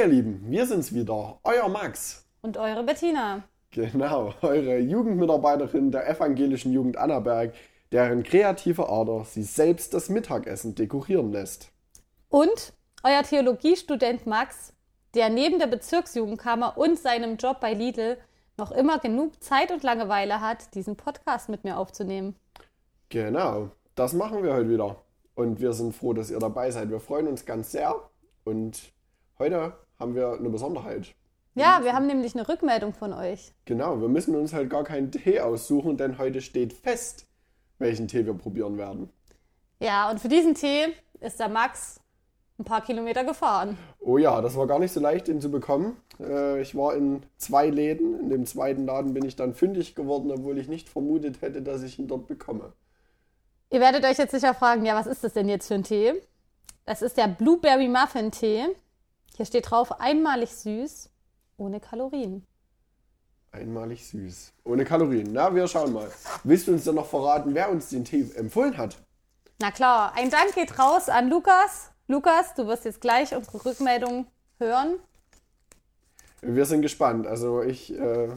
Ihr Lieben, wir sind's wieder, euer Max. Und eure Bettina. Genau, eure Jugendmitarbeiterin der evangelischen Jugend Annaberg, deren kreative Ader sie selbst das Mittagessen dekorieren lässt. Und euer Theologiestudent Max, der neben der Bezirksjugendkammer und seinem Job bei Lidl noch immer genug Zeit und Langeweile hat, diesen Podcast mit mir aufzunehmen. Genau, das machen wir heute wieder. Und wir sind froh, dass ihr dabei seid. Wir freuen uns ganz sehr. Und heute haben wir eine Besonderheit. Ja, wir haben nämlich eine Rückmeldung von euch. Genau, wir müssen uns halt gar keinen Tee aussuchen, denn heute steht fest, welchen Tee wir probieren werden. Ja, und für diesen Tee ist der Max ein paar Kilometer gefahren. Oh ja, das war gar nicht so leicht, den zu bekommen. Äh, ich war in zwei Läden. In dem zweiten Laden bin ich dann fündig geworden, obwohl ich nicht vermutet hätte, dass ich ihn dort bekomme. Ihr werdet euch jetzt sicher fragen, ja, was ist das denn jetzt für ein Tee? Das ist der Blueberry Muffin Tee. Hier steht drauf, einmalig süß, ohne Kalorien. Einmalig süß. Ohne Kalorien. Na, wir schauen mal. Willst du uns dann noch verraten, wer uns den Tee empfohlen hat? Na klar, ein Dank geht raus an Lukas. Lukas, du wirst jetzt gleich unsere Rückmeldung hören. Wir sind gespannt. Also ich äh,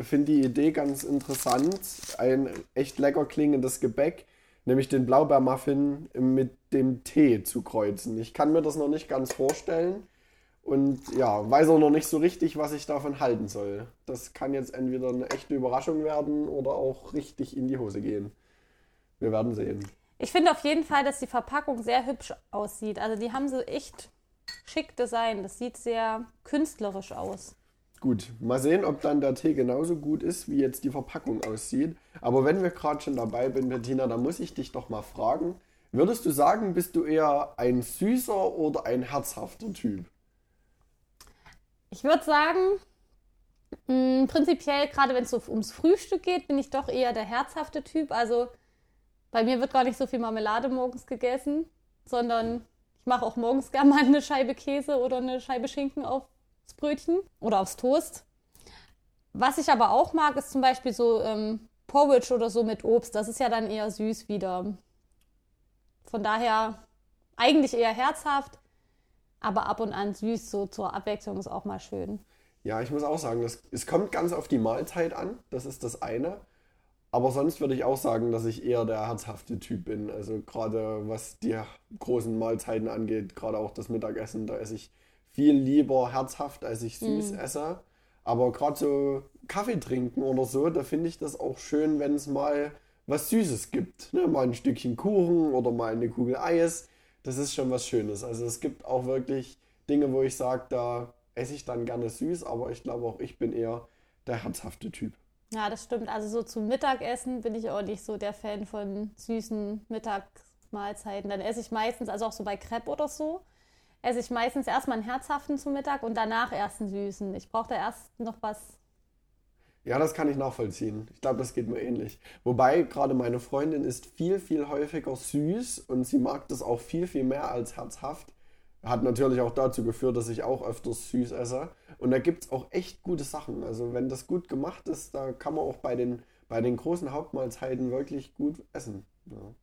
finde die Idee ganz interessant. Ein echt lecker klingendes Gebäck, nämlich den Blaubeermuffin mit dem Tee zu kreuzen. Ich kann mir das noch nicht ganz vorstellen und ja, weiß auch noch nicht so richtig, was ich davon halten soll. Das kann jetzt entweder eine echte Überraschung werden oder auch richtig in die Hose gehen. Wir werden sehen. Ich finde auf jeden Fall, dass die Verpackung sehr hübsch aussieht. Also die haben so echt schick Design. Das sieht sehr künstlerisch aus. Gut, mal sehen, ob dann der Tee genauso gut ist, wie jetzt die Verpackung aussieht. Aber wenn wir gerade schon dabei sind, Bettina, dann muss ich dich doch mal fragen. Würdest du sagen, bist du eher ein süßer oder ein herzhafter Typ? Ich würde sagen, mh, prinzipiell, gerade wenn es so ums Frühstück geht, bin ich doch eher der herzhafte Typ. Also bei mir wird gar nicht so viel Marmelade morgens gegessen, sondern ich mache auch morgens gerne mal eine Scheibe Käse oder eine Scheibe Schinken aufs Brötchen oder aufs Toast. Was ich aber auch mag, ist zum Beispiel so ähm, Porridge oder so mit Obst. Das ist ja dann eher süß wieder. Von daher eigentlich eher herzhaft, aber ab und an süß, so zur Abwechslung ist auch mal schön. Ja, ich muss auch sagen, das, es kommt ganz auf die Mahlzeit an. Das ist das eine. Aber sonst würde ich auch sagen, dass ich eher der herzhafte Typ bin. Also gerade was die großen Mahlzeiten angeht, gerade auch das Mittagessen, da esse ich viel lieber herzhaft, als ich süß mm. esse. Aber gerade so Kaffee trinken oder so, da finde ich das auch schön, wenn es mal was Süßes gibt. Ne? Mal ein Stückchen Kuchen oder mal eine Kugel Eis das ist schon was Schönes. Also es gibt auch wirklich Dinge, wo ich sage, da esse ich dann gerne süß, aber ich glaube auch ich bin eher der herzhafte Typ. Ja, das stimmt. Also so zum Mittagessen bin ich auch nicht so der Fan von süßen Mittagsmahlzeiten. Dann esse ich meistens, also auch so bei Crepe oder so, esse ich meistens erstmal einen herzhaften zum Mittag und danach erst einen süßen. Ich brauche da erst noch was ja, das kann ich nachvollziehen. Ich glaube, das geht mir ähnlich. Wobei gerade meine Freundin ist viel, viel häufiger süß und sie mag das auch viel, viel mehr als herzhaft. Hat natürlich auch dazu geführt, dass ich auch öfters süß esse. Und da gibt es auch echt gute Sachen. Also wenn das gut gemacht ist, da kann man auch bei den, bei den großen Hauptmahlzeiten wirklich gut essen. Ja.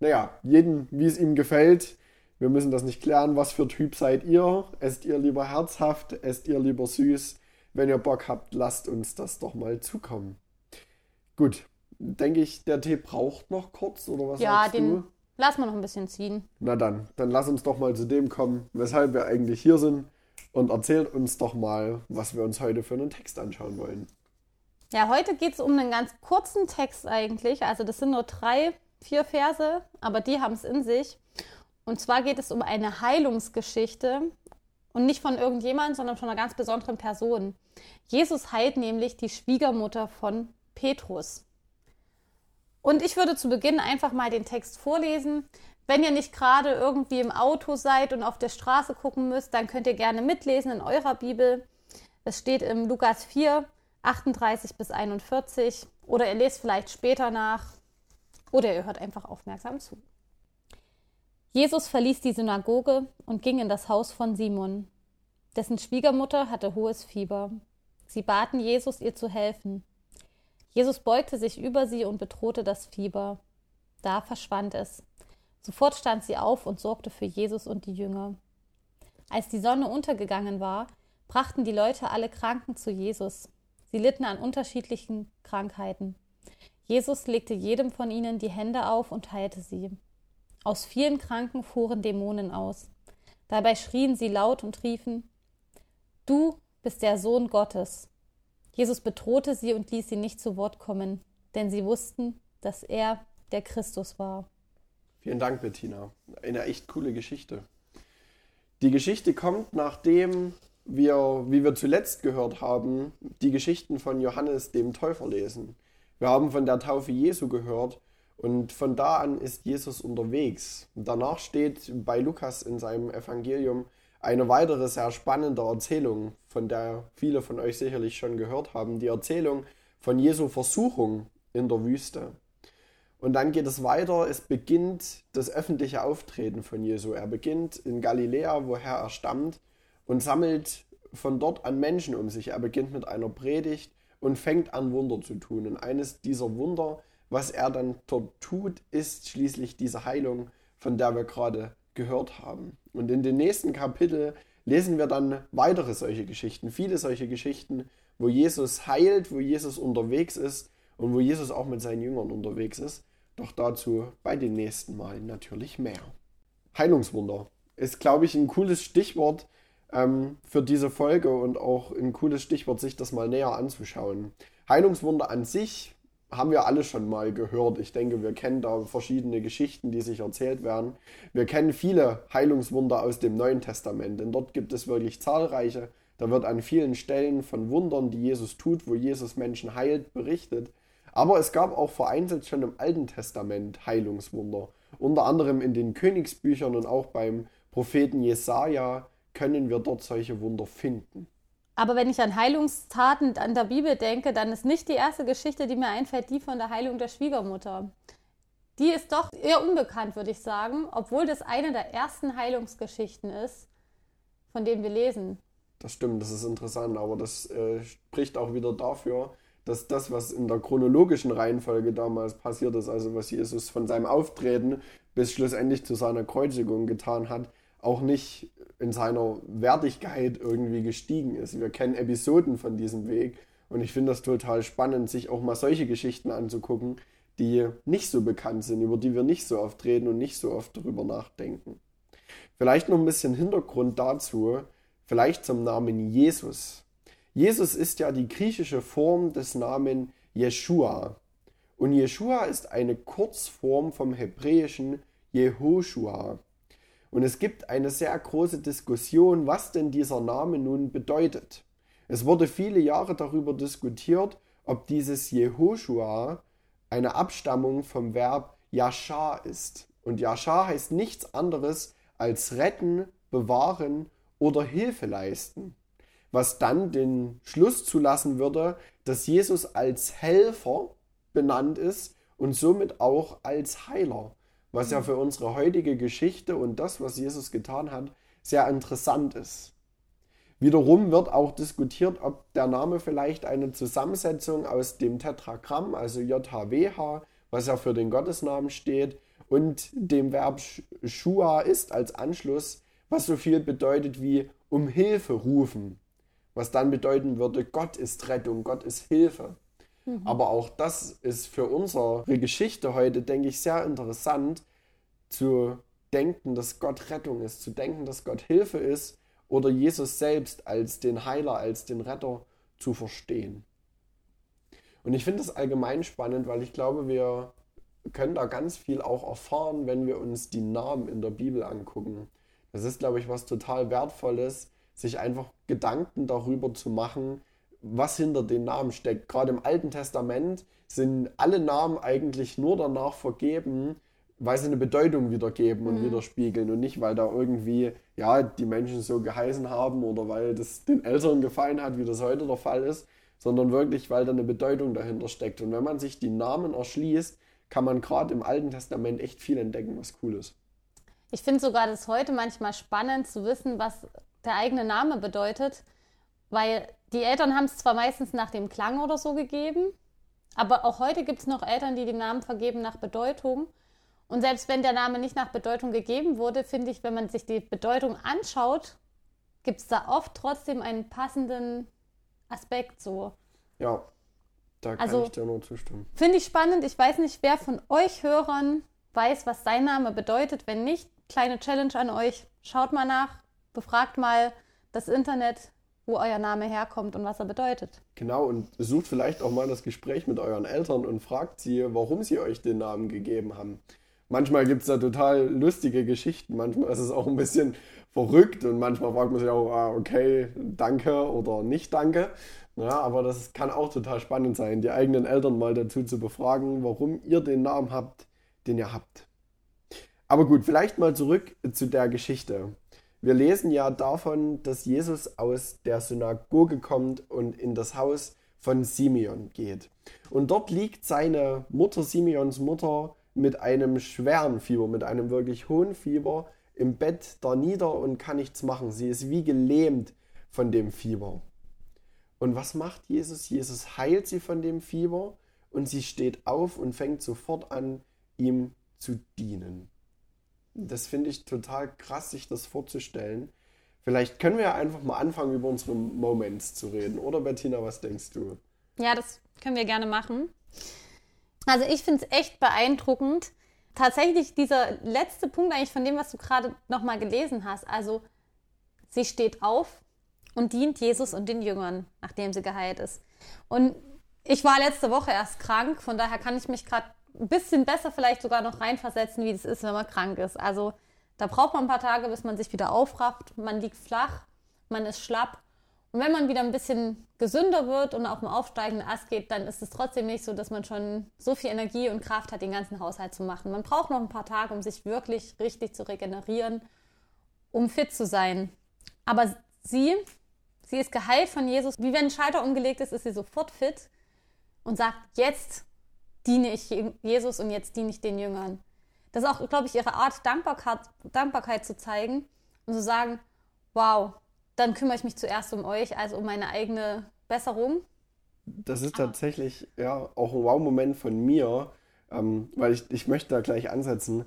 Naja, jeden, wie es ihm gefällt. Wir müssen das nicht klären. Was für Typ seid ihr? Esst ihr lieber herzhaft? Esst ihr lieber süß? Wenn ihr Bock habt, lasst uns das doch mal zukommen. Gut, denke ich, der Tee braucht noch kurz, oder was ja, sagst den du? lassen wir noch ein bisschen ziehen. Na dann, dann lass uns doch mal zu dem kommen, weshalb wir eigentlich hier sind und erzählt uns doch mal, was wir uns heute für einen Text anschauen wollen. Ja, heute geht es um einen ganz kurzen Text eigentlich. Also das sind nur drei, vier Verse, aber die haben es in sich. Und zwar geht es um eine Heilungsgeschichte und nicht von irgendjemand, sondern von einer ganz besonderen Person. Jesus heilt nämlich die Schwiegermutter von Petrus. Und ich würde zu Beginn einfach mal den Text vorlesen. Wenn ihr nicht gerade irgendwie im Auto seid und auf der Straße gucken müsst, dann könnt ihr gerne mitlesen in eurer Bibel. Es steht im Lukas 4, 38 bis 41. Oder ihr lest vielleicht später nach. Oder ihr hört einfach aufmerksam zu. Jesus verließ die Synagoge und ging in das Haus von Simon. Dessen Schwiegermutter hatte hohes Fieber. Sie baten Jesus, ihr zu helfen. Jesus beugte sich über sie und bedrohte das Fieber. Da verschwand es. Sofort stand sie auf und sorgte für Jesus und die Jünger. Als die Sonne untergegangen war, brachten die Leute alle Kranken zu Jesus. Sie litten an unterschiedlichen Krankheiten. Jesus legte jedem von ihnen die Hände auf und heilte sie. Aus vielen Kranken fuhren Dämonen aus. Dabei schrien sie laut und riefen Du bist der Sohn Gottes. Jesus bedrohte sie und ließ sie nicht zu Wort kommen, denn sie wussten, dass er der Christus war. Vielen Dank, Bettina. Eine echt coole Geschichte. Die Geschichte kommt, nachdem wir, wie wir zuletzt gehört haben, die Geschichten von Johannes dem Täufer lesen. Wir haben von der Taufe Jesu gehört und von da an ist Jesus unterwegs. Danach steht bei Lukas in seinem Evangelium eine weitere sehr spannende Erzählung, von der viele von euch sicherlich schon gehört haben, die Erzählung von Jesu Versuchung in der Wüste. Und dann geht es weiter, es beginnt das öffentliche Auftreten von Jesu. Er beginnt in Galiläa, woher er stammt, und sammelt von dort an Menschen um sich. Er beginnt mit einer Predigt und fängt an, Wunder zu tun. Und eines dieser Wunder, was er dann dort tut, ist schließlich diese Heilung, von der wir gerade gehört haben. Und in den nächsten Kapitel lesen wir dann weitere solche Geschichten, viele solche Geschichten, wo Jesus heilt, wo Jesus unterwegs ist und wo Jesus auch mit seinen Jüngern unterwegs ist. Doch dazu bei den nächsten Malen natürlich mehr. Heilungswunder ist, glaube ich, ein cooles Stichwort ähm, für diese Folge und auch ein cooles Stichwort, sich das mal näher anzuschauen. Heilungswunder an sich haben wir alle schon mal gehört. Ich denke, wir kennen da verschiedene Geschichten, die sich erzählt werden. Wir kennen viele Heilungswunder aus dem Neuen Testament, denn dort gibt es wirklich zahlreiche. Da wird an vielen Stellen von Wundern, die Jesus tut, wo Jesus Menschen heilt, berichtet. Aber es gab auch vereinzelt schon im Alten Testament Heilungswunder. Unter anderem in den Königsbüchern und auch beim Propheten Jesaja können wir dort solche Wunder finden. Aber wenn ich an Heilungstaten an der Bibel denke, dann ist nicht die erste Geschichte, die mir einfällt, die von der Heilung der Schwiegermutter. Die ist doch eher unbekannt, würde ich sagen, obwohl das eine der ersten Heilungsgeschichten ist, von denen wir lesen. Das stimmt, das ist interessant, aber das äh, spricht auch wieder dafür, dass das, was in der chronologischen Reihenfolge damals passiert ist, also was Jesus von seinem Auftreten bis schlussendlich zu seiner Kreuzigung getan hat, auch nicht in seiner Wertigkeit irgendwie gestiegen ist. Wir kennen Episoden von diesem Weg und ich finde das total spannend, sich auch mal solche Geschichten anzugucken, die nicht so bekannt sind, über die wir nicht so oft reden und nicht so oft darüber nachdenken. Vielleicht noch ein bisschen Hintergrund dazu, vielleicht zum Namen Jesus. Jesus ist ja die griechische Form des Namen Jeshua. Und Jeshua ist eine Kurzform vom hebräischen Jehoshua. Und es gibt eine sehr große Diskussion, was denn dieser Name nun bedeutet. Es wurde viele Jahre darüber diskutiert, ob dieses Jehoshua eine Abstammung vom Verb Yashar ist. Und Yashar heißt nichts anderes als retten, bewahren oder Hilfe leisten was dann den Schluss zulassen würde, dass Jesus als Helfer benannt ist und somit auch als Heiler, was ja für unsere heutige Geschichte und das, was Jesus getan hat, sehr interessant ist. Wiederum wird auch diskutiert, ob der Name vielleicht eine Zusammensetzung aus dem Tetragramm, also JHWH, was ja für den Gottesnamen steht, und dem Verb Shua ist als Anschluss, was so viel bedeutet wie um Hilfe rufen was dann bedeuten würde, Gott ist Rettung, Gott ist Hilfe. Mhm. Aber auch das ist für unsere Geschichte heute, denke ich, sehr interessant zu denken, dass Gott Rettung ist, zu denken, dass Gott Hilfe ist oder Jesus selbst als den Heiler, als den Retter zu verstehen. Und ich finde das allgemein spannend, weil ich glaube, wir können da ganz viel auch erfahren, wenn wir uns die Namen in der Bibel angucken. Das ist, glaube ich, was total Wertvolles, sich einfach Gedanken darüber zu machen, was hinter den Namen steckt. Gerade im Alten Testament sind alle Namen eigentlich nur danach vergeben, weil sie eine Bedeutung wiedergeben und mhm. widerspiegeln und nicht, weil da irgendwie, ja, die Menschen so geheißen haben oder weil das den Eltern gefallen hat, wie das heute der Fall ist, sondern wirklich, weil da eine Bedeutung dahinter steckt. Und wenn man sich die Namen erschließt, kann man gerade im Alten Testament echt viel entdecken, was cool ist. Ich finde sogar das heute manchmal spannend zu wissen, was der eigene Name bedeutet, weil die Eltern haben es zwar meistens nach dem Klang oder so gegeben, aber auch heute gibt es noch Eltern, die den Namen vergeben nach Bedeutung. Und selbst wenn der Name nicht nach Bedeutung gegeben wurde, finde ich, wenn man sich die Bedeutung anschaut, gibt es da oft trotzdem einen passenden Aspekt so. Ja, da kann Also- ich dir nur zustimmen. Finde ich spannend. Ich weiß nicht, wer von euch Hörern weiß, was sein Name bedeutet. Wenn nicht, kleine Challenge an euch. Schaut mal nach, befragt mal das Internet, wo euer Name herkommt und was er bedeutet. Genau, und sucht vielleicht auch mal das Gespräch mit euren Eltern und fragt sie, warum sie euch den Namen gegeben haben. Manchmal gibt es da total lustige Geschichten, manchmal ist es auch ein bisschen verrückt und manchmal fragt man sich auch, ah, okay, danke oder nicht danke. Ja, aber das kann auch total spannend sein, die eigenen Eltern mal dazu zu befragen, warum ihr den Namen habt, den ihr habt. Aber gut, vielleicht mal zurück zu der Geschichte. Wir lesen ja davon, dass Jesus aus der Synagoge kommt und in das Haus von Simeon geht. Und dort liegt seine Mutter, Simeons Mutter, mit einem schweren Fieber, mit einem wirklich hohen Fieber im Bett da nieder und kann nichts machen. Sie ist wie gelähmt von dem Fieber. Und was macht Jesus? Jesus heilt sie von dem Fieber und sie steht auf und fängt sofort an, ihm zu dienen. Das finde ich total krass, sich das vorzustellen. Vielleicht können wir ja einfach mal anfangen, über unsere Moments zu reden. Oder Bettina, was denkst du? Ja, das können wir gerne machen. Also ich finde es echt beeindruckend. Tatsächlich dieser letzte Punkt eigentlich von dem, was du gerade nochmal gelesen hast. Also sie steht auf und dient Jesus und den Jüngern, nachdem sie geheilt ist. Und ich war letzte Woche erst krank, von daher kann ich mich gerade ein bisschen besser vielleicht sogar noch reinversetzen, wie es ist, wenn man krank ist. Also da braucht man ein paar Tage, bis man sich wieder aufrafft. Man liegt flach, man ist schlapp. Und wenn man wieder ein bisschen gesünder wird und auf dem aufsteigenden Ast geht, dann ist es trotzdem nicht so, dass man schon so viel Energie und Kraft hat, den ganzen Haushalt zu machen. Man braucht noch ein paar Tage, um sich wirklich richtig zu regenerieren, um fit zu sein. Aber sie, sie ist geheilt von Jesus. Wie wenn ein Schalter umgelegt ist, ist sie sofort fit und sagt, jetzt diene ich Jesus und jetzt diene ich den Jüngern. Das ist auch, glaube ich, ihre Art, Dankbarkeit, Dankbarkeit zu zeigen und zu sagen, wow, dann kümmere ich mich zuerst um euch, also um meine eigene Besserung. Das ist tatsächlich ja auch ein Wow-Moment von mir, ähm, weil ich, ich möchte da gleich ansetzen.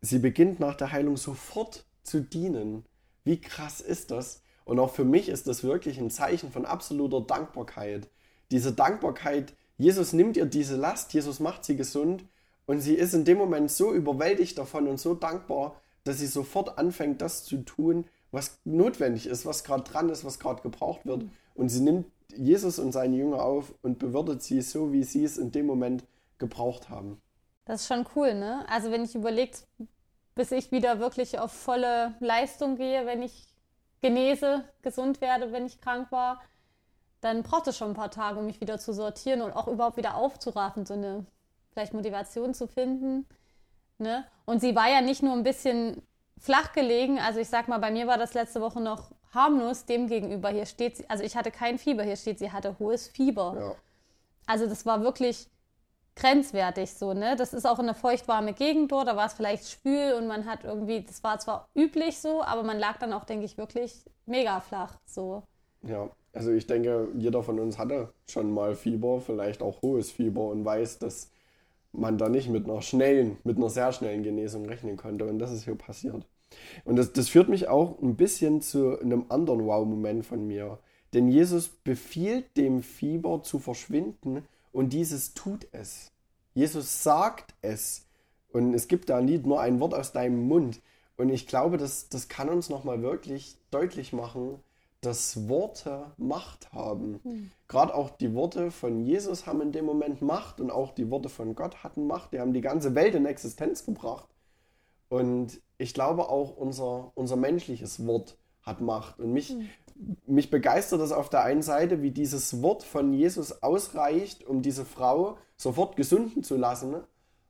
Sie beginnt nach der Heilung sofort zu dienen. Wie krass ist das? Und auch für mich ist das wirklich ein Zeichen von absoluter Dankbarkeit. Diese Dankbarkeit, Jesus nimmt ihr diese Last, Jesus macht sie gesund und sie ist in dem Moment so überwältigt davon und so dankbar, dass sie sofort anfängt, das zu tun, was notwendig ist, was gerade dran ist, was gerade gebraucht wird. Und sie nimmt Jesus und seine Jünger auf und bewirtet sie so, wie sie es in dem Moment gebraucht haben. Das ist schon cool, ne? Also wenn ich überlege, bis ich wieder wirklich auf volle Leistung gehe, wenn ich genese, gesund werde, wenn ich krank war, dann braucht es schon ein paar Tage, um mich wieder zu sortieren und auch überhaupt wieder aufzuraffen, so eine vielleicht Motivation zu finden. Ne? Und sie war ja nicht nur ein bisschen flach gelegen, also ich sag mal, bei mir war das letzte Woche noch harmlos dem gegenüber. Hier steht sie, also ich hatte kein Fieber, hier steht, sie hatte hohes Fieber. Ja. Also das war wirklich grenzwertig so, ne? Das ist auch eine feuchtwarme Gegend dort, da war es vielleicht schwül und man hat irgendwie, das war zwar üblich so, aber man lag dann auch, denke ich, wirklich mega flach so. Ja, also ich denke, jeder von uns hatte schon mal Fieber, vielleicht auch hohes Fieber und weiß, dass man da nicht mit einer schnellen, mit einer sehr schnellen Genesung rechnen konnte. Und das ist hier passiert. Und das, das führt mich auch ein bisschen zu einem anderen Wow-Moment von mir. Denn Jesus befiehlt dem Fieber zu verschwinden und dieses tut es. Jesus sagt es. Und es gibt da nicht nur ein Wort aus deinem Mund. Und ich glaube, das, das kann uns nochmal wirklich deutlich machen, dass Worte Macht haben. Hm. Gerade auch die Worte von Jesus haben in dem Moment Macht und auch die Worte von Gott hatten Macht. Die haben die ganze Welt in Existenz gebracht. Und ich glaube auch unser, unser menschliches Wort hat Macht. Und mich, mich begeistert das auf der einen Seite, wie dieses Wort von Jesus ausreicht, um diese Frau sofort gesunden zu lassen.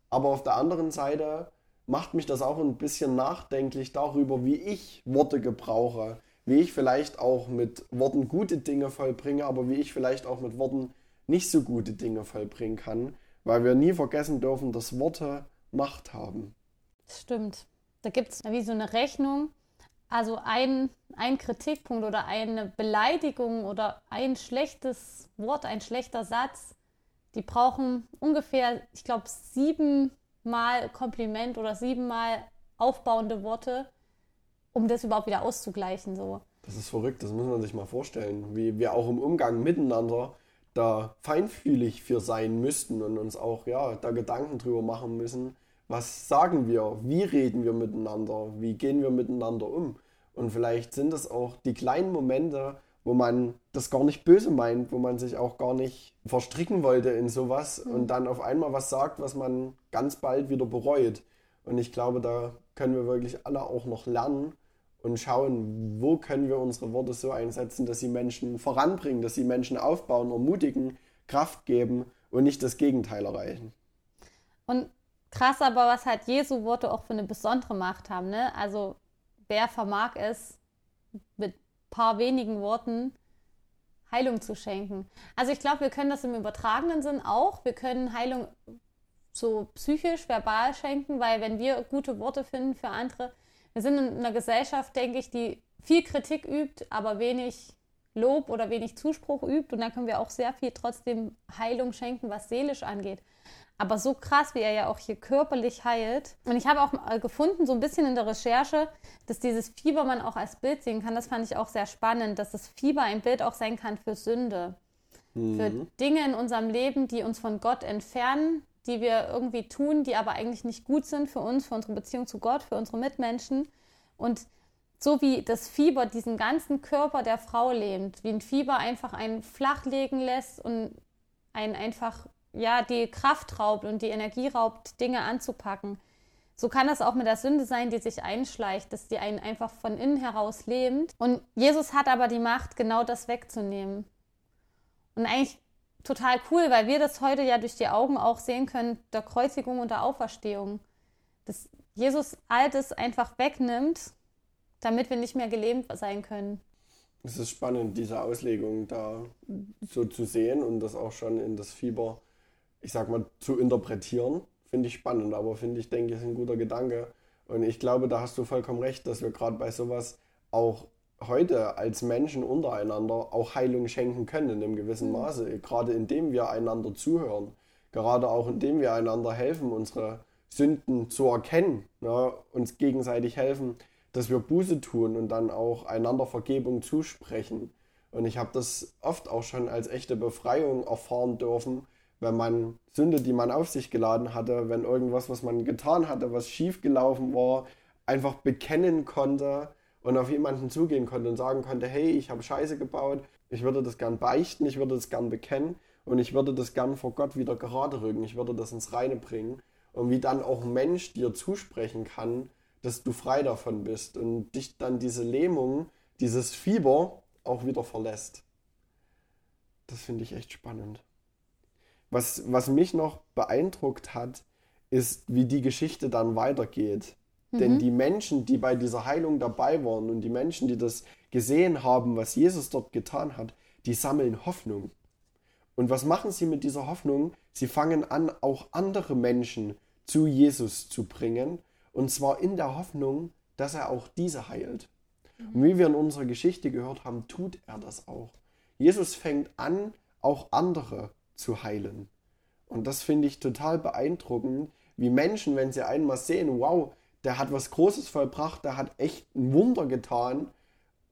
Aber auf der anderen Seite macht mich das auch ein bisschen nachdenklich darüber, wie ich Worte gebrauche. Wie ich vielleicht auch mit Worten gute Dinge vollbringe, aber wie ich vielleicht auch mit Worten nicht so gute Dinge vollbringen kann. Weil wir nie vergessen dürfen, dass Worte Macht haben. Das stimmt. Da gibt es wie so eine Rechnung. Also ein, ein Kritikpunkt oder eine Beleidigung oder ein schlechtes Wort, ein schlechter Satz, die brauchen ungefähr, ich glaube, siebenmal Kompliment oder siebenmal aufbauende Worte, um das überhaupt wieder auszugleichen. So. Das ist verrückt, das muss man sich mal vorstellen, wie wir auch im Umgang miteinander da feinfühlig für sein müssten und uns auch ja, da Gedanken drüber machen müssen, was sagen wir, wie reden wir miteinander, wie gehen wir miteinander um. Und vielleicht sind es auch die kleinen Momente, wo man das gar nicht böse meint, wo man sich auch gar nicht verstricken wollte in sowas mhm. und dann auf einmal was sagt, was man ganz bald wieder bereut. Und ich glaube, da können wir wirklich alle auch noch lernen und schauen, wo können wir unsere Worte so einsetzen, dass sie Menschen voranbringen, dass sie Menschen aufbauen, ermutigen, Kraft geben und nicht das Gegenteil erreichen. Und krass aber, was halt Jesu Worte auch für eine besondere Macht haben. Ne? Also wer vermag es, mit paar wenigen Worten Heilung zu schenken. Also ich glaube, wir können das im übertragenen Sinn auch. Wir können Heilung so psychisch, verbal schenken, weil wenn wir gute Worte finden für andere, wir sind in einer Gesellschaft, denke ich, die viel Kritik übt, aber wenig Lob oder wenig Zuspruch übt. Und dann können wir auch sehr viel trotzdem Heilung schenken, was seelisch angeht. Aber so krass, wie er ja auch hier körperlich heilt. Und ich habe auch gefunden, so ein bisschen in der Recherche, dass dieses Fieber man auch als Bild sehen kann. Das fand ich auch sehr spannend, dass das Fieber ein Bild auch sein kann für Sünde. Mhm. Für Dinge in unserem Leben, die uns von Gott entfernen, die wir irgendwie tun, die aber eigentlich nicht gut sind für uns, für unsere Beziehung zu Gott, für unsere Mitmenschen. Und so wie das Fieber diesen ganzen Körper der Frau lähmt, wie ein Fieber einfach einen flach legen lässt und einen einfach ja die Kraft raubt und die Energie raubt, Dinge anzupacken. So kann das auch mit der Sünde sein, die sich einschleicht, dass die einen einfach von innen heraus lähmt. Und Jesus hat aber die Macht, genau das wegzunehmen. Und eigentlich total cool, weil wir das heute ja durch die Augen auch sehen können, der Kreuzigung und der Auferstehung. Dass Jesus all das einfach wegnimmt, damit wir nicht mehr gelähmt sein können. Es ist spannend, diese Auslegung da so zu sehen und das auch schon in das Fieber, ich sag mal, zu interpretieren. Finde ich spannend, aber finde ich, denke ich, ist ein guter Gedanke. Und ich glaube, da hast du vollkommen recht, dass wir gerade bei sowas auch heute als Menschen untereinander auch Heilung schenken können in einem gewissen mhm. Maße, gerade indem wir einander zuhören, gerade auch indem wir einander helfen, unsere Sünden zu erkennen, ja, uns gegenseitig helfen, dass wir Buße tun und dann auch einander Vergebung zusprechen. Und ich habe das oft auch schon als echte Befreiung erfahren dürfen, wenn man Sünde, die man auf sich geladen hatte, wenn irgendwas, was man getan hatte, was schiefgelaufen war, einfach bekennen konnte und auf jemanden zugehen konnte und sagen konnte, hey, ich habe Scheiße gebaut, ich würde das gern beichten, ich würde das gern bekennen und ich würde das gern vor Gott wieder gerade rücken, ich würde das ins Reine bringen. Und wie dann auch ein Mensch dir zusprechen kann, dass du frei davon bist und dich dann diese Lähmung, dieses Fieber auch wieder verlässt. Das finde ich echt spannend. Was, was mich noch beeindruckt hat, ist, wie die Geschichte dann weitergeht. Denn mhm. die Menschen, die bei dieser Heilung dabei waren und die Menschen, die das gesehen haben, was Jesus dort getan hat, die sammeln Hoffnung. Und was machen sie mit dieser Hoffnung? Sie fangen an, auch andere Menschen zu Jesus zu bringen. Und zwar in der Hoffnung, dass er auch diese heilt. Mhm. Und wie wir in unserer Geschichte gehört haben, tut er das auch. Jesus fängt an, auch andere zu heilen. Und das finde ich total beeindruckend, wie Menschen, wenn sie einmal sehen, wow, der hat was Großes vollbracht, der hat echt ein Wunder getan,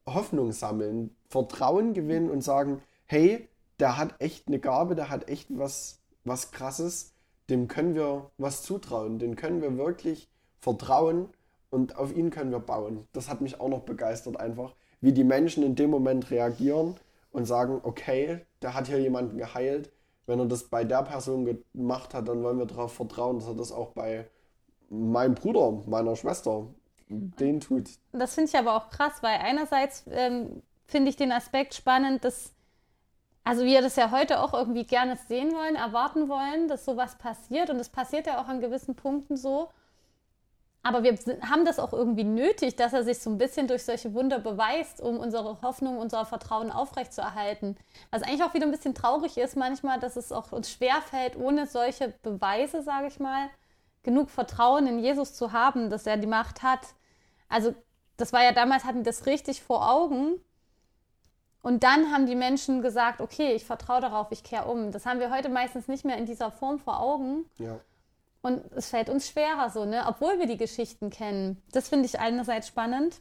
Hoffnung sammeln, Vertrauen gewinnen und sagen, hey, der hat echt eine Gabe, der hat echt was, was Krasses, dem können wir was zutrauen, dem können wir wirklich vertrauen und auf ihn können wir bauen. Das hat mich auch noch begeistert einfach, wie die Menschen in dem Moment reagieren und sagen, okay, der hat hier jemanden geheilt. Wenn er das bei der Person gemacht hat, dann wollen wir darauf vertrauen, dass er das auch bei mein Bruder, meiner Schwester, den tut. Das finde ich aber auch krass, weil einerseits ähm, finde ich den Aspekt spannend, dass, also wir das ja heute auch irgendwie gerne sehen wollen, erwarten wollen, dass sowas passiert und es passiert ja auch an gewissen Punkten so. Aber wir haben das auch irgendwie nötig, dass er sich so ein bisschen durch solche Wunder beweist, um unsere Hoffnung, unser Vertrauen aufrechtzuerhalten. Was eigentlich auch wieder ein bisschen traurig ist manchmal, dass es auch uns schwerfällt, ohne solche Beweise, sage ich mal, genug Vertrauen in Jesus zu haben, dass er die Macht hat. Also das war ja damals, hatten das richtig vor Augen. Und dann haben die Menschen gesagt, okay, ich vertraue darauf, ich kehre um. Das haben wir heute meistens nicht mehr in dieser Form vor Augen. Ja. Und es fällt uns schwerer so, ne? obwohl wir die Geschichten kennen. Das finde ich einerseits spannend.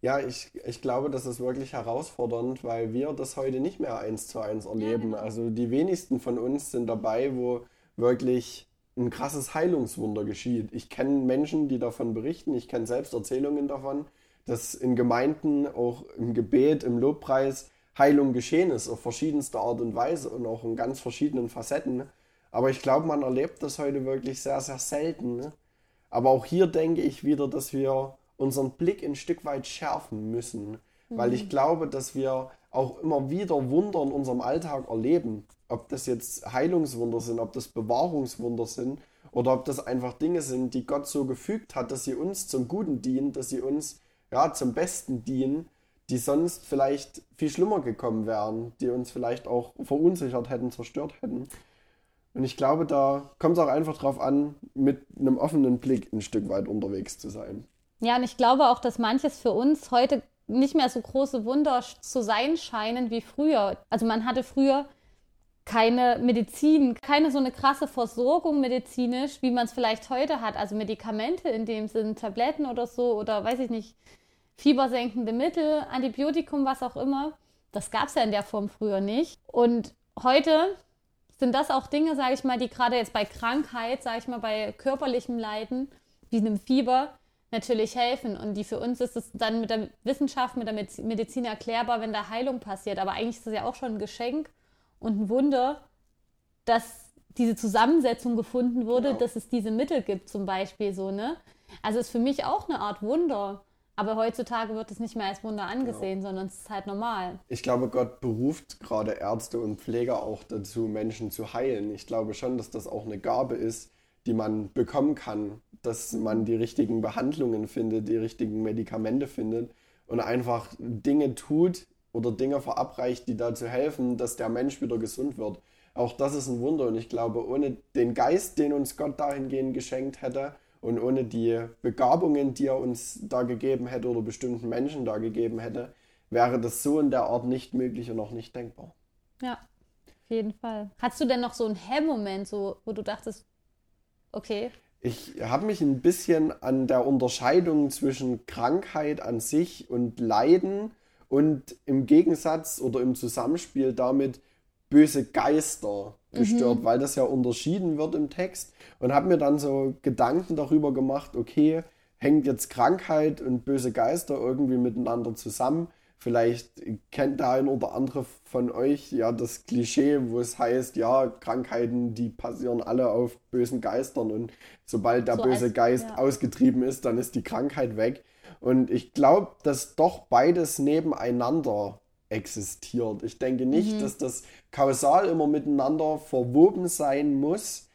Ja, ich, ich glaube, das ist wirklich herausfordernd, weil wir das heute nicht mehr eins zu eins erleben. genau. Also die wenigsten von uns sind dabei, wo wirklich ein krasses Heilungswunder geschieht. Ich kenne Menschen, die davon berichten, ich kenne selbst Erzählungen davon, dass in Gemeinden, auch im Gebet, im Lobpreis Heilung geschehen ist, auf verschiedenste Art und Weise und auch in ganz verschiedenen Facetten. Aber ich glaube, man erlebt das heute wirklich sehr, sehr selten. Ne? Aber auch hier denke ich wieder, dass wir unseren Blick ein Stück weit schärfen müssen, weil ich glaube, dass wir auch immer wieder Wunder in unserem Alltag erleben. Ob das jetzt Heilungswunder sind, ob das Bewahrungswunder sind oder ob das einfach Dinge sind, die Gott so gefügt hat, dass sie uns zum Guten dienen, dass sie uns ja zum Besten dienen, die sonst vielleicht viel schlimmer gekommen wären, die uns vielleicht auch verunsichert hätten, zerstört hätten. Und ich glaube, da kommt es auch einfach drauf an, mit einem offenen Blick ein Stück weit unterwegs zu sein. Ja, und ich glaube auch, dass manches für uns heute nicht mehr so große Wunder zu sein scheinen wie früher. Also man hatte früher keine Medizin, keine so eine krasse Versorgung medizinisch, wie man es vielleicht heute hat. Also Medikamente in dem Sinn, Tabletten oder so oder weiß ich nicht, fiebersenkende Mittel, Antibiotikum, was auch immer. Das gab es ja in der Form früher nicht. Und heute sind das auch Dinge, sage ich mal, die gerade jetzt bei Krankheit, sage ich mal, bei körperlichem Leiden, wie einem Fieber, natürlich helfen. Und die für uns ist es dann mit der Wissenschaft, mit der Medizin erklärbar, wenn da Heilung passiert. Aber eigentlich ist es ja auch schon ein Geschenk und ein Wunder, dass diese Zusammensetzung gefunden wurde, Genau. dass es diese Mittel gibt, zum Beispiel so, ne? Also ist für mich auch eine Art Wunder. Aber heutzutage wird es nicht mehr als Wunder angesehen, sondern es ist halt normal. Ich glaube, Gott beruft gerade Ärzte und Pfleger auch dazu, Menschen zu heilen. Ich glaube schon, dass das auch eine Gabe ist, die man bekommen kann, dass man die richtigen Behandlungen findet, die richtigen Medikamente findet und einfach Dinge tut oder Dinge verabreicht, die dazu helfen, dass der Mensch wieder gesund wird. Auch das ist ein Wunder und ich glaube, ohne den Geist, den uns Gott dahingehend geschenkt hätte und ohne die Begabungen, die er uns da gegeben hätte oder bestimmten Menschen da gegeben hätte, wäre das so in der Art nicht möglich und auch nicht denkbar. Ja, auf jeden Fall. Hattest du denn noch so einen Hemmmoment, so, wo du dachtest, okay, Ich habe mich ein bisschen an der Unterscheidung zwischen Krankheit an sich und Leiden und im Gegensatz oder im Zusammenspiel damit böse Geister gestört, weil das ja unterschieden wird im Text. Und habe mir dann so Gedanken darüber gemacht, okay, hängt jetzt Krankheit und böse Geister irgendwie miteinander zusammen? Vielleicht kennt der ein oder andere von euch ja das Klischee, wo es heißt, ja, Krankheiten, die passieren alle auf bösen Geistern und sobald der So böse als- Geist ja. ausgetrieben ist, dann ist die Krankheit weg. Und ich glaube, dass doch beides nebeneinander existiert. Ich denke nicht, dass das kausal immer miteinander verwoben sein muss,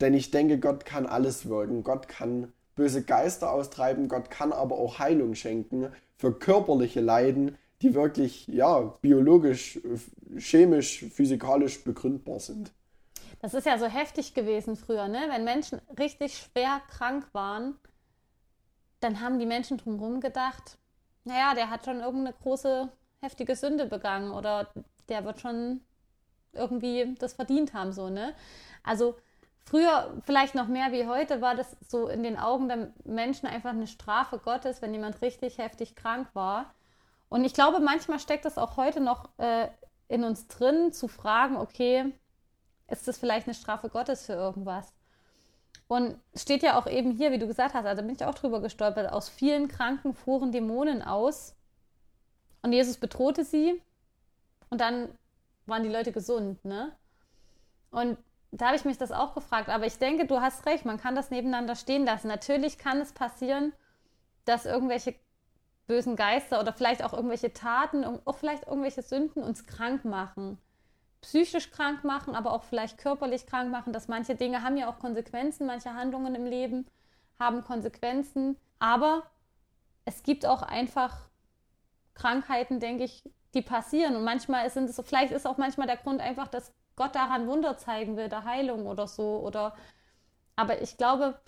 denn ich denke, Gott kann alles wirken. Gott kann böse Geister austreiben, Gott kann aber auch Heilung schenken für körperliche Leiden, die wirklich ja biologisch, chemisch, physikalisch begründbar sind. das ist ja so heftig gewesen früher, ne? Wenn Menschen richtig schwer krank waren, dann haben die Menschen drumherum gedacht, naja, der hat schon irgendeine große, heftige Sünde begangen oder der wird schon irgendwie das verdient haben, so, ne? Also früher, vielleicht noch mehr wie heute, war das so in den Augen der Menschen einfach eine Strafe Gottes, wenn jemand richtig heftig krank war. Und ich glaube, manchmal steckt das auch heute noch äh, in uns drin, zu fragen, okay, ist das vielleicht eine Strafe Gottes für irgendwas? Und steht ja auch eben hier, wie du gesagt hast, also bin ich auch drüber gestolpert, aus vielen Kranken fuhren Dämonen aus und Jesus bedrohte sie und dann waren die Leute gesund, ne? Und da habe ich mich das auch gefragt, aber ich denke, du hast recht, man kann das nebeneinander stehen lassen. Natürlich kann es passieren, dass irgendwelche bösen Geister oder vielleicht auch irgendwelche Taten, auch vielleicht irgendwelche Sünden uns krank machen. Psychisch krank machen, aber auch vielleicht körperlich krank machen, dass manche Dinge haben ja auch Konsequenzen, manche Handlungen im Leben haben Konsequenzen, aber es gibt auch einfach Krankheiten, denke ich, die passieren. Und manchmal sind es, vielleicht ist auch manchmal der Grund einfach, dass Gott daran Wunder zeigen will, der Heilung oder so oder, aber ich glaube,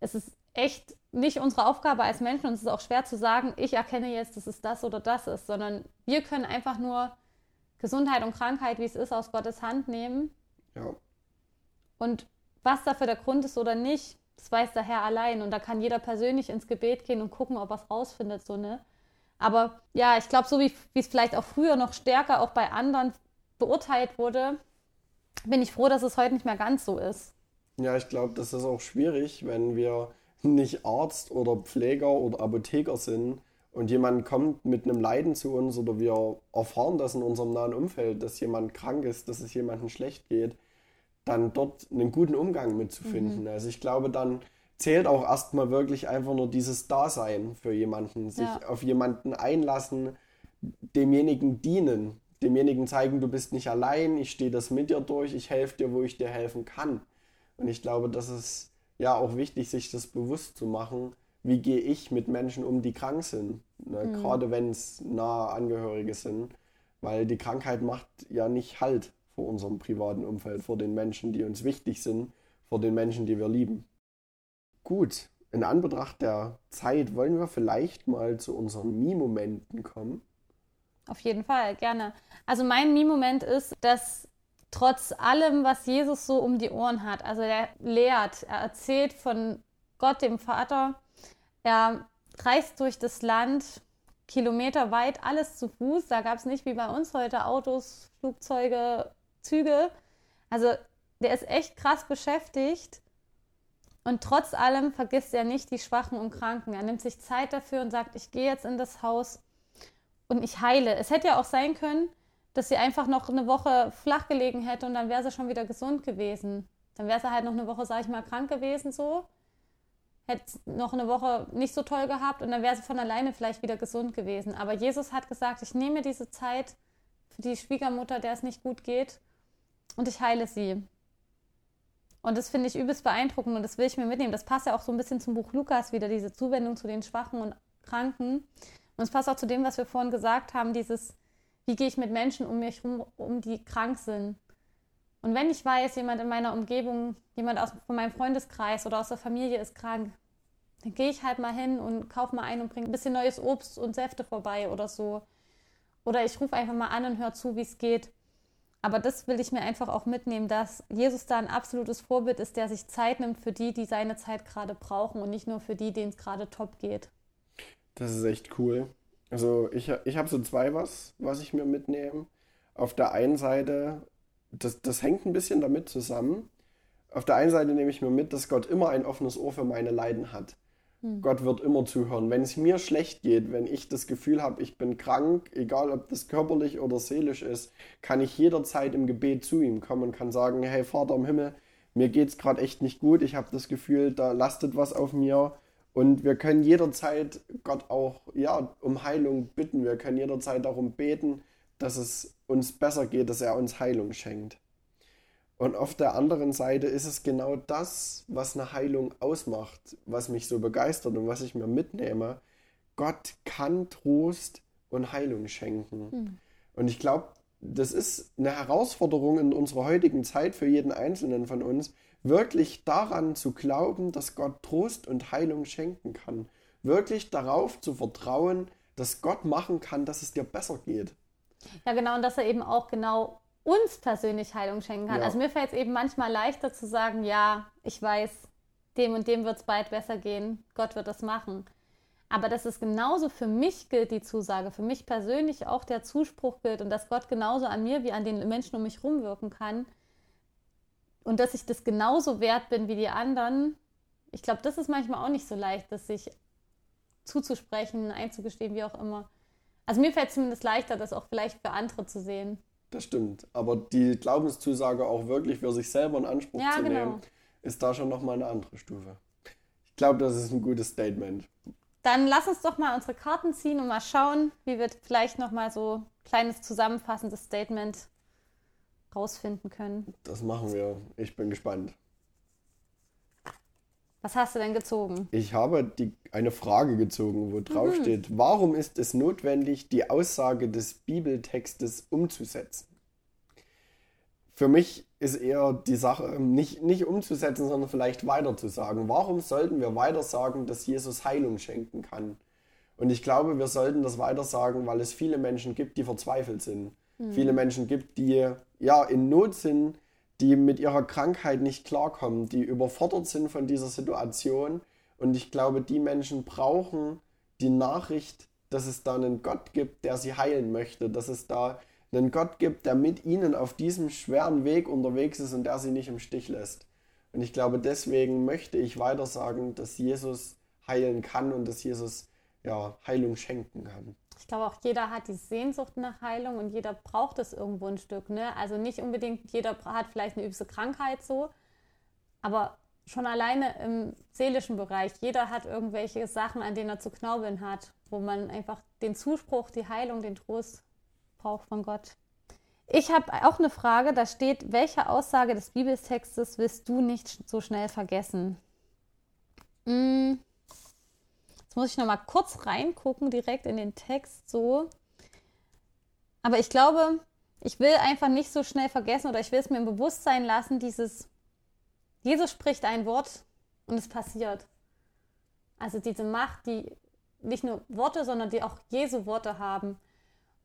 es ist echt nicht unsere Aufgabe als Menschen und es ist auch schwer zu sagen, ich erkenne jetzt, dass es das oder das ist, sondern wir können einfach nur Gesundheit und Krankheit, wie es ist, aus Gottes Hand nehmen. Ja. Und was dafür der Grund ist oder nicht, das weiß der Herr allein. Und da kann jeder persönlich ins Gebet gehen und gucken, ob er es rausfindet, so, ne? Aber ja, ich glaube, so wie es vielleicht auch früher noch stärker auch bei anderen beurteilt wurde, bin ich froh, dass es heute nicht mehr ganz so ist. Ja, ich glaube, das ist auch schwierig, wenn wir nicht Arzt oder Pfleger oder Apotheker sind und jemand kommt mit einem Leiden zu uns oder wir erfahren das in unserem nahen Umfeld, dass jemand krank ist, dass es jemandem schlecht geht, dann dort einen guten Umgang mitzufinden. Mhm. Also ich glaube, dann zählt auch erstmal wirklich einfach nur dieses Dasein für jemanden, sich ja. auf jemanden einlassen, demjenigen dienen, demjenigen zeigen, du bist nicht allein, ich stehe das mit dir durch, ich helfe dir, wo ich dir helfen kann. Und ich glaube, das ist ja auch wichtig, sich das bewusst zu machen, wie gehe ich mit Menschen um, die krank sind, ne? mhm. gerade wenn es nahe Angehörige sind, weil die Krankheit macht ja nicht Halt vor unserem privaten Umfeld, vor den Menschen, die uns wichtig sind, vor den Menschen, die wir lieben. Gut, in Anbetracht der Zeit wollen wir vielleicht mal zu unseren Mie-Momenten kommen. Auf jeden Fall, gerne. Also mein Mie-Moment ist, dass trotz allem, was Jesus so um die Ohren hat, also er lehrt, er erzählt von Gott, dem Vater, er reist durch das Land, kilometerweit, alles zu Fuß. Da gab es nicht wie bei uns heute Autos, Flugzeuge, Züge. Also der ist echt krass beschäftigt. Und trotz allem vergisst er nicht die Schwachen und Kranken. Er nimmt sich Zeit dafür und sagt, ich gehe jetzt in das Haus und ich heile. Es hätte ja auch sein können, dass sie einfach noch eine Woche flach gelegen hätte und dann wäre sie schon wieder gesund gewesen. Dann wäre sie halt noch eine Woche, sage ich mal, krank gewesen so hätte noch eine Woche nicht so toll gehabt und dann wäre sie von alleine vielleicht wieder gesund gewesen. Aber Jesus hat gesagt, ich nehme diese Zeit für die Schwiegermutter, der es nicht gut geht, und ich heile sie. Und das finde ich übelst beeindruckend und das will ich mir mitnehmen. Das passt ja auch so ein bisschen zum Buch Lukas wieder, diese Zuwendung zu den Schwachen und Kranken. Und es passt auch zu dem, was wir vorhin gesagt haben, dieses, wie gehe ich mit Menschen um mich rum, um die krank sind. Und wenn ich weiß, jemand in meiner Umgebung, jemand aus, von meinem Freundeskreis oder aus der Familie ist krank, dann gehe ich halt mal hin und kaufe mal ein und bringe ein bisschen neues Obst und Säfte vorbei oder so. Oder ich rufe einfach mal an und höre zu, wie es geht. Aber das will ich mir einfach auch mitnehmen, dass Jesus da ein absolutes Vorbild ist, der sich Zeit nimmt für die, die seine Zeit gerade brauchen und nicht nur für die, denen es gerade top geht. Das ist echt cool. Also ich, ich habe so zwei was, was ich mir mitnehme. Auf der einen Seite das, das hängt ein bisschen damit zusammen. Auf der einen Seite nehme ich mir mit, dass Gott immer ein offenes Ohr für meine Leiden hat. Hm. Gott wird immer zuhören. Wenn es mir schlecht geht, wenn ich das Gefühl habe, ich bin krank, egal ob das körperlich oder seelisch ist, kann ich jederzeit im Gebet zu ihm kommen und kann sagen, hey Vater im Himmel, mir geht es gerade echt nicht gut, ich habe das Gefühl, da lastet was auf mir. Und wir können jederzeit Gott auch ja, um Heilung bitten. Wir können jederzeit darum beten, dass es uns besser geht, dass er uns Heilung schenkt. Und auf der anderen Seite ist es genau das, was eine Heilung ausmacht, was mich so begeistert und was ich mir mitnehme. Gott kann Trost und Heilung schenken. Mhm. Und ich glaube, das ist eine Herausforderung in unserer heutigen Zeit für jeden Einzelnen von uns, wirklich daran zu glauben, dass Gott Trost und Heilung schenken kann. Wirklich darauf zu vertrauen, dass Gott machen kann, dass es dir besser geht. Ja, genau, und dass er eben auch genau uns persönlich Heilung schenken kann. Ja. Also mir fällt es eben manchmal leichter zu sagen, ja, ich weiß, dem und dem wird es bald besser gehen, Gott wird das machen. Aber dass es genauso für mich gilt, die Zusage, für mich persönlich auch der Zuspruch gilt und dass Gott genauso an mir wie an den Menschen um mich rumwirken kann und dass ich das genauso wert bin wie die anderen, ich glaube, das ist manchmal auch nicht so leicht, das sich zuzusprechen, einzugestehen, wie auch immer. Also mir fällt es zumindest leichter, das auch vielleicht für andere zu sehen. Das stimmt. Aber die Glaubenszusage auch wirklich für sich selber in Anspruch ja, zu genau. nehmen, ist da schon nochmal eine andere Stufe. Ich glaube, das ist ein gutes Statement. Dann lass uns doch mal unsere Karten ziehen und mal schauen, wie wir vielleicht nochmal so ein kleines zusammenfassendes Statement rausfinden können. Das machen wir. Ich bin gespannt. Was hast du denn gezogen? Ich habe die, eine Frage gezogen, wo drauf mhm. steht, warum ist es notwendig, die Aussage des Bibeltextes umzusetzen? Für mich ist eher die Sache nicht, nicht umzusetzen, sondern vielleicht weiter zu sagen. Warum sollten wir weiter sagen, dass Jesus Heilung schenken kann? Und ich glaube, wir sollten das weiter sagen, weil es viele Menschen gibt, die verzweifelt sind. Mhm. Viele Menschen gibt, die ja in Not sind, die mit ihrer Krankheit nicht klarkommen, die überfordert sind von dieser Situation. Und ich glaube, die Menschen brauchen die Nachricht dass es da einen Gott gibt, der sie heilen möchte, dass es da einen Gott gibt, der mit ihnen auf diesem schweren Weg unterwegs ist und der sie nicht im Stich lässt. Und ich glaube, deswegen möchte ich weiter sagen, dass Jesus heilen kann und dass Jesus ja, Heilung schenken kann. Ich glaube auch jeder hat die Sehnsucht nach Heilung und jeder braucht es irgendwo ein Stück. Ne? Also nicht unbedingt jeder hat vielleicht eine übelste Krankheit so, aber schon alleine im seelischen Bereich. Jeder hat irgendwelche Sachen, an denen er zu knaubeln hat, wo man einfach den Zuspruch, die Heilung, den Trost braucht von Gott. Ich habe auch eine Frage, da steht, welche Aussage des Bibeltextes willst du nicht so schnell vergessen? Hm. Jetzt muss ich noch mal kurz reingucken, direkt in den Text so. Aber ich glaube, ich will einfach nicht so schnell vergessen oder ich will es mir im Bewusstsein lassen, dieses Jesus spricht ein Wort und es passiert. Also diese Macht, die nicht nur Worte, sondern die auch Jesu Worte haben.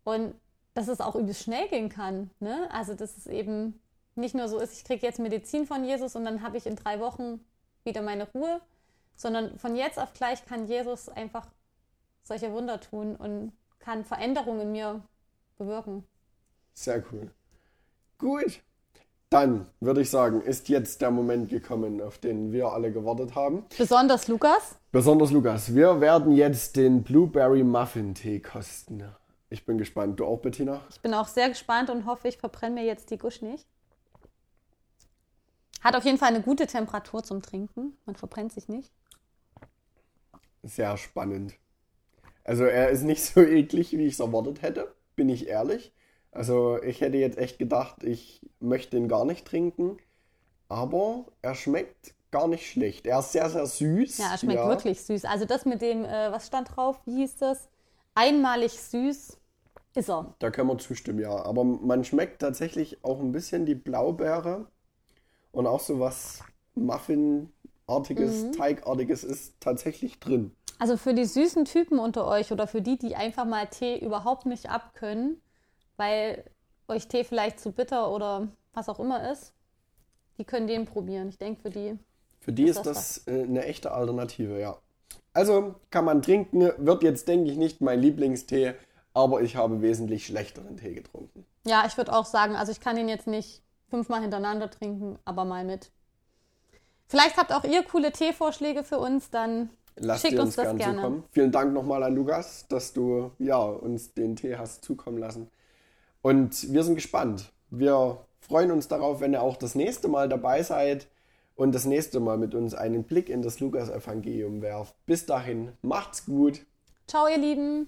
Und dass es auch übelst schnell gehen kann. Ne? Also dass es eben nicht nur so ist, ich kriege jetzt Medizin von Jesus und dann habe ich in drei Wochen wieder meine Ruhe, sondern von jetzt auf gleich kann Jesus einfach solche Wunder tun und kann Veränderungen in mir bewirken. Sehr cool. Gut. Dann würde ich sagen, ist jetzt der Moment gekommen, auf den wir alle gewartet haben. Besonders Lukas. Besonders Lukas. Wir werden jetzt den Blueberry Muffin Tee kosten. Ich bin gespannt. Du auch, Bettina? Ich bin auch sehr gespannt und hoffe, ich verbrenne mir jetzt die Gusch nicht. Hat auf jeden Fall eine gute Temperatur zum Trinken. Man verbrennt sich nicht. Sehr spannend. Also er ist nicht so eklig, wie ich es erwartet hätte, bin ich ehrlich. Also ich hätte jetzt echt gedacht, ich möchte ihn gar nicht trinken. Aber er schmeckt gar nicht schlecht. Er ist sehr, sehr süß. Ja, er schmeckt ja. wirklich süß. Also das mit dem, äh, was stand drauf? Wie hieß das? einmalig süß ist er. Da können wir zustimmen, ja. Aber man schmeckt tatsächlich auch ein bisschen die Blaubeere und auch so was Muffin-artiges, mhm. Teigartiges ist tatsächlich drin. Also für die süßen Typen unter euch oder für die, die einfach mal Tee überhaupt nicht abkönnen, weil euch Tee vielleicht zu bitter oder was auch immer ist, die können den probieren. Ich denke, für die. Für die ist, ist das, das äh, eine echte Alternative, ja. Also kann man trinken, wird jetzt, denke ich, nicht mein Lieblingstee, aber ich habe wesentlich schlechteren Tee getrunken. Ja, ich würde auch sagen, also ich kann ihn jetzt nicht fünfmal hintereinander trinken, aber mal mit. Vielleicht habt auch ihr coole Teevorschläge für uns, dann Lasst schickt uns, uns das gerne. Zukommen. Vielen Dank nochmal an Lukas, dass du ja, uns den Tee hast zukommen lassen. Und wir sind gespannt. Wir freuen uns darauf, wenn ihr auch das nächste Mal dabei seid und das nächste Mal mit uns einen Blick in das Lukas-Evangelium werft. Bis dahin, macht's gut. Ciao, ihr Lieben.